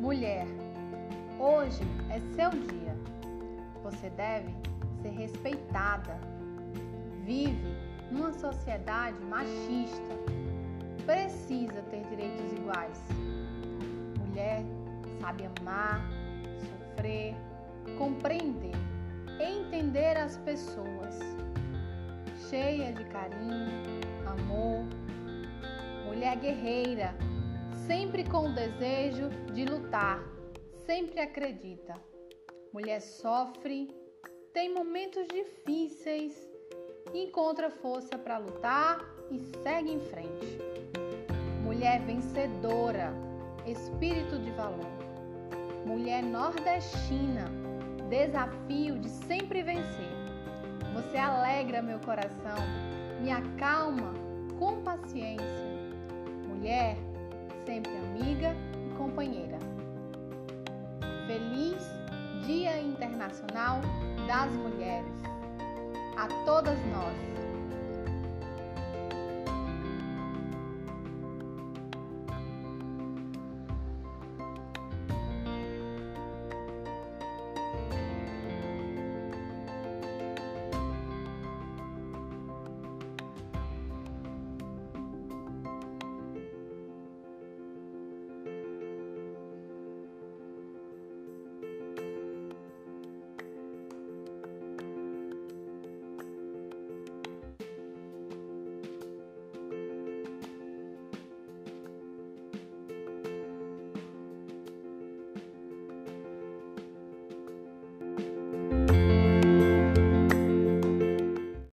Mulher, hoje é seu dia. Você deve ser respeitada. Vive numa sociedade machista. Precisa ter direitos iguais. Mulher sabe amar, sofrer, compreender, entender as pessoas. Cheia de carinho, amor. Mulher guerreira sempre com o desejo de lutar, sempre acredita. Mulher sofre, tem momentos difíceis, encontra força para lutar e segue em frente. Mulher vencedora, espírito de valor. Mulher nordestina, desafio de sempre vencer. Você alegra meu coração, me acalma com paciência. Internacional das Mulheres. A todas nós.